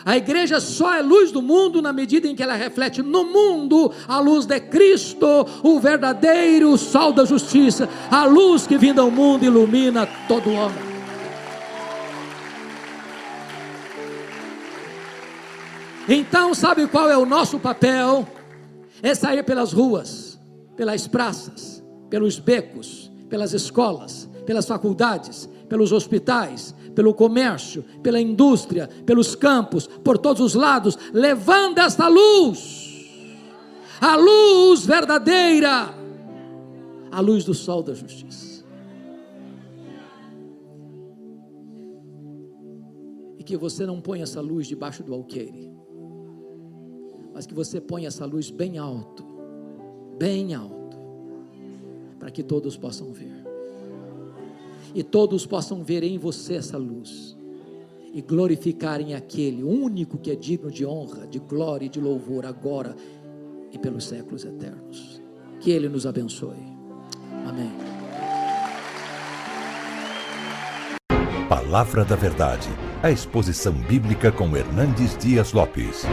B: A igreja só é luz do mundo na medida em que ela reflete no mundo a luz de Cristo, o verdadeiro sol da justiça, a luz que vinda ao mundo ilumina todo homem. Então, sabe qual é o nosso papel? É sair pelas ruas, pelas praças, pelos becos, pelas escolas, pelas faculdades, pelos hospitais, pelo comércio, pela indústria, pelos campos, por todos os lados, levando esta luz, a luz verdadeira, a luz do sol da justiça. E que você não ponha essa luz debaixo do alqueire, mas que você ponha essa luz bem alto, bem alto, para que todos possam ver e todos possam ver em você essa luz e glorificarem aquele único que é digno de honra, de glória e de louvor agora e pelos séculos eternos. Que Ele nos abençoe. Amém.
A: Palavra da Verdade, a exposição bíblica com Hernandes Dias Lopes.